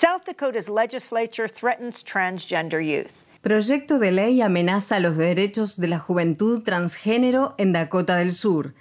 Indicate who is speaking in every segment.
Speaker 1: South Dakota's legislature threatens transgender youth.
Speaker 2: Proyecto de ley amenaza los derechos de la juventud transgénero en Dakota del Sur.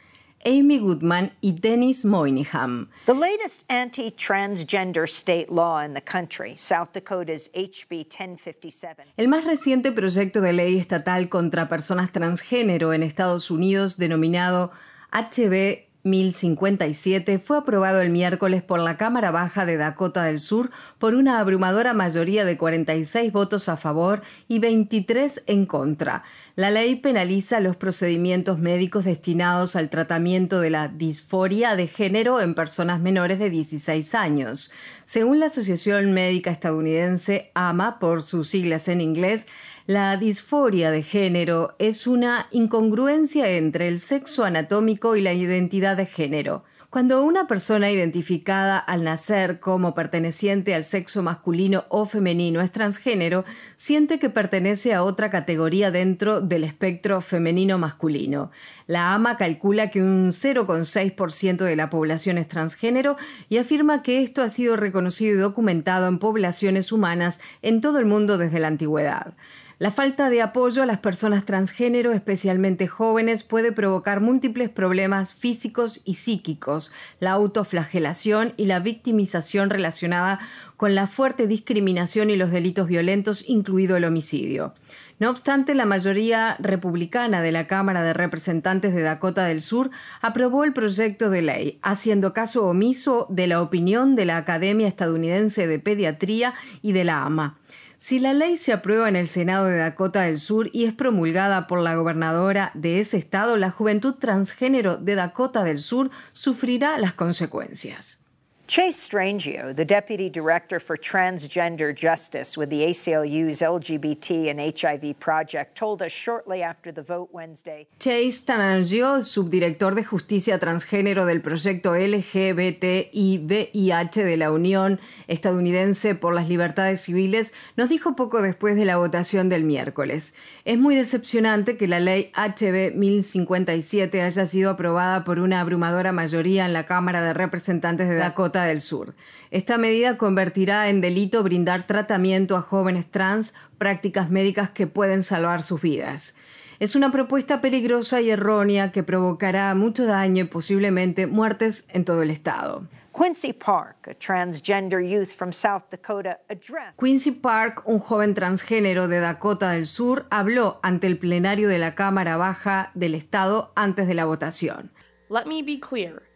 Speaker 2: Amy Goodman y Dennis Moynihan.
Speaker 1: The latest anti-transgender state law in the country, South Dakota's HB 1057.
Speaker 2: El más reciente proyecto de ley estatal contra personas transgénero en Estados Unidos, denominado HB 1057 fue aprobado el miércoles por la Cámara Baja de Dakota del Sur por una abrumadora mayoría de 46 votos a favor y 23 en contra. La ley penaliza los procedimientos médicos destinados al tratamiento de la disforia de género en personas menores de 16 años. Según la Asociación Médica Estadounidense AMA, por sus siglas en inglés, la disforia de género es una incongruencia entre el sexo anatómico y la identidad de género. Cuando una persona identificada al nacer como perteneciente al sexo masculino o femenino es transgénero, siente que pertenece a otra categoría dentro del espectro femenino-masculino. La AMA calcula que un 0,6% de la población es transgénero y afirma que esto ha sido reconocido y documentado en poblaciones humanas en todo el mundo desde la antigüedad. La falta de apoyo a las personas transgénero, especialmente jóvenes, puede provocar múltiples problemas físicos y psíquicos, la autoflagelación y la victimización relacionada con la fuerte discriminación y los delitos violentos, incluido el homicidio. No obstante, la mayoría republicana de la Cámara de Representantes de Dakota del Sur aprobó el proyecto de ley, haciendo caso omiso de la opinión de la Academia Estadounidense de Pediatría y de la AMA. Si la ley se aprueba en el Senado de Dakota del Sur y es promulgada por la gobernadora de ese estado, la juventud transgénero de Dakota del Sur sufrirá las consecuencias.
Speaker 1: Chase Strangio, the Deputy Director for Transgender Justice with the ACLU's LGBT and HIV project, told us shortly after the vote Wednesday.
Speaker 2: Chase Strangio, subdirector de Justicia Transgénero del proyecto LGBTI-VIH de la Unión Estadounidense por las Libertades Civiles, nos dijo poco después de la votación del miércoles. Es muy decepcionante que la ley HB 1057 haya sido aprobada por una abrumadora mayoría en la Cámara de Representantes de Dakota del Sur. Esta medida convertirá en delito brindar tratamiento a jóvenes trans, prácticas médicas que pueden salvar sus vidas. Es una propuesta peligrosa y errónea que provocará mucho daño y posiblemente muertes en todo el estado.
Speaker 1: Quincy Park, a transgender youth from South Dakota, addressed.
Speaker 2: Quincy Park, un joven transgénero de Dakota del Sur, habló ante el plenario de la Cámara Baja del Estado antes de la votación.
Speaker 3: Let me be clear.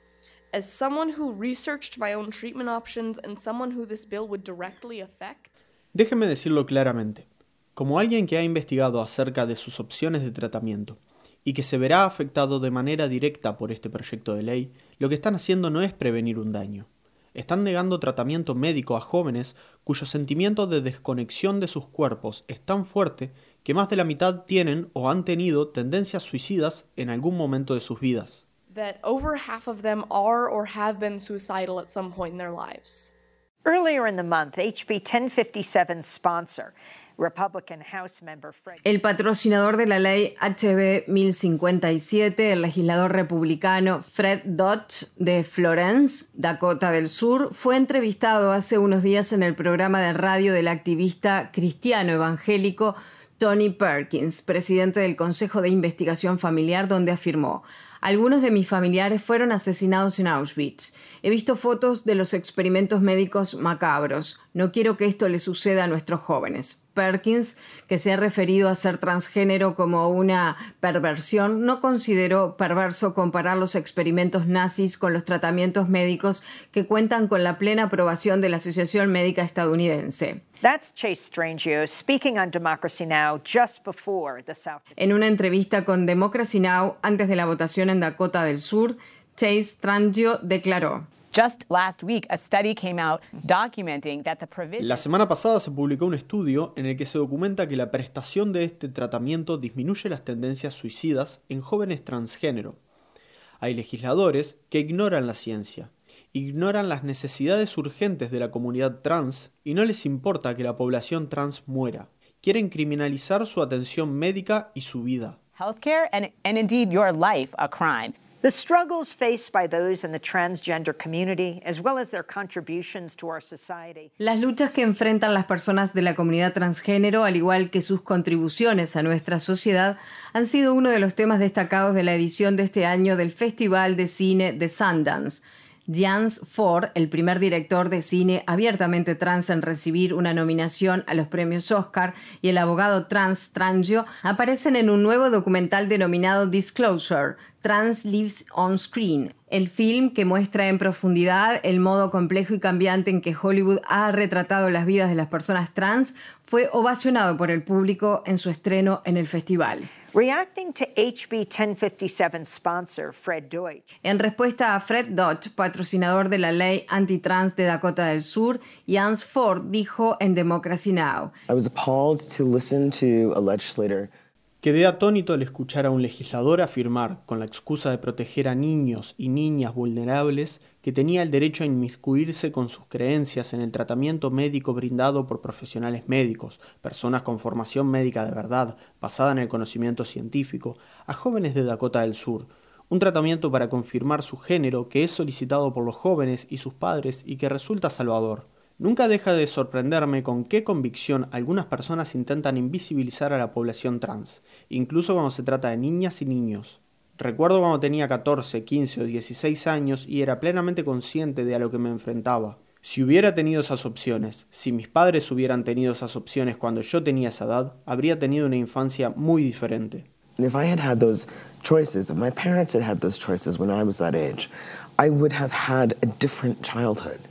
Speaker 3: As someone who researched my own treatment options and someone who this bill would directly affect.
Speaker 4: Déjeme decirlo claramente. Como alguien que ha investigado acerca de sus opciones de tratamiento y que se verá afectado de manera directa por este proyecto de ley, lo que están haciendo no es prevenir un daño. Están negando tratamiento médico a jóvenes cuyo sentimiento de desconexión de sus cuerpos es tan fuerte que más de la mitad tienen o han tenido tendencias suicidas en algún momento de sus vidas.
Speaker 3: That over half of them are or have been suicidal at some point in their lives.
Speaker 1: Earlier in the month, HB 1057 sponsor, Republican House member Fred.
Speaker 2: El patrocinador de la ley HB 1057, el legislador republicano Fred Dodge de Florence, Dakota del Sur, fue entrevistado hace unos días en el programa de radio del activista cristiano evangélico Tony Perkins, presidente del Consejo de Investigación Familiar, donde afirmó algunos de mis familiares fueron asesinados en Auschwitz. He visto fotos de los experimentos médicos macabros. No quiero que esto le suceda a nuestros jóvenes. Perkins, que se ha referido a ser transgénero como una perversión, no consideró perverso comparar los experimentos nazis con los tratamientos médicos que cuentan con la plena aprobación de la Asociación Médica Estadounidense.
Speaker 1: That's Chase Strangio speaking on Democracy Now! just before the South.
Speaker 2: En una entrevista con Democracy Now! antes de la votación en Dakota del Sur, Chase Strangio declaró.
Speaker 5: Just last week, a study came out documenting that the provision.
Speaker 4: La semana pasada se publicó un estudio en el que se documenta que la prestación de este tratamiento disminuye las tendencias suicidas en jóvenes transgénero. Hay legisladores que ignoran la ciencia, ignoran las necesidades urgentes de la comunidad trans y no les importa que la población trans muera. Quieren criminalizar su atención médica y su vida.
Speaker 5: Healthcare and, and indeed your life a crime.
Speaker 1: The struggles faced by those in the transgender community, as well as their contributions to our society.
Speaker 2: Las luchas que enfrentan las personas de la comunidad transgénero, al igual que sus contribuciones a nuestra sociedad, han sido uno de los temas destacados de la edición de este año del Festival de Cine de Sundance. Jans Ford, el primer director de cine abiertamente trans en recibir una nominación a los premios Oscar, y el abogado trans Trangio aparecen en un nuevo documental denominado Disclosure, Trans Lives on Screen, el film que muestra en profundidad el modo complejo y cambiante en que Hollywood ha retratado las vidas de las personas trans, fue ovacionado por el público en su estreno en el festival.
Speaker 1: Reacting to HB 1057 sponsor Fred Deutsch.
Speaker 2: En respuesta a Fred Deutsch, patrocinador de la ley antitrans de Dakota del Sur, Jans Ford dijo en Democracy Now!
Speaker 6: I was appalled to listen to a legislator
Speaker 4: Quedé atónito al escuchar a un legislador afirmar, con la excusa de proteger a niños y niñas vulnerables, que tenía el derecho a inmiscuirse con sus creencias en el tratamiento médico brindado por profesionales médicos, personas con formación médica de verdad, basada en el conocimiento científico, a jóvenes de Dakota del Sur, un tratamiento para confirmar su género que es solicitado por los jóvenes y sus padres y que resulta salvador. Nunca deja de sorprenderme con qué convicción algunas personas intentan invisibilizar a la población trans, incluso cuando se trata de niñas y niños. Recuerdo cuando tenía 14, 15 o 16 años y era plenamente consciente de a lo que me enfrentaba. Si hubiera tenido esas opciones, si mis padres hubieran tenido esas opciones cuando yo tenía esa edad, habría tenido una infancia muy diferente.
Speaker 6: If I had had those choices, if my parents had had those choices when I was that age, I would have had a different childhood.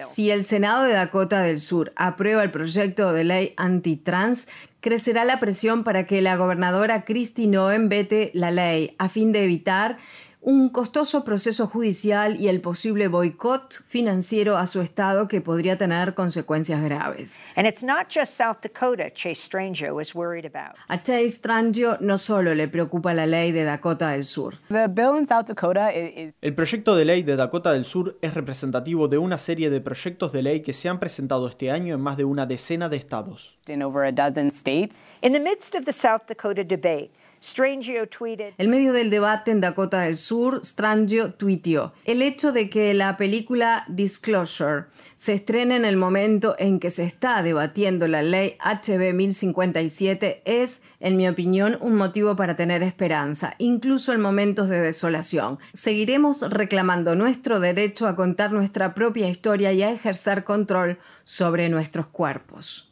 Speaker 2: Si el Senado de Dakota del Sur aprueba el proyecto de ley antitrans, crecerá la presión para que la gobernadora Kristi Noem vete la ley a fin de evitar un costoso proceso judicial y el posible boicot financiero a su estado que podría tener consecuencias graves.
Speaker 1: and it's not just South Dakota Chase Strangio is worried about.
Speaker 2: A Chase Trangio no solo le preocupa la ley de Dakota del Sur.
Speaker 5: The bill in South Dakota i- is,
Speaker 4: El proyecto de ley de Dakota del Sur es representativo de una serie de proyectos de ley que se han presentado este año en más de una decena de estados.
Speaker 5: in over a dozen states.
Speaker 1: In the midst of the South Dakota debate, Strangio
Speaker 2: En medio del debate en Dakota del Sur, Strangio tuiteó, el hecho de que la película Disclosure se estrene en el momento en que se está debatiendo la ley HB 1057 es, en mi opinión, un motivo para tener esperanza, incluso en momentos de desolación. Seguiremos reclamando nuestro derecho a contar nuestra propia historia y a ejercer control sobre nuestros cuerpos.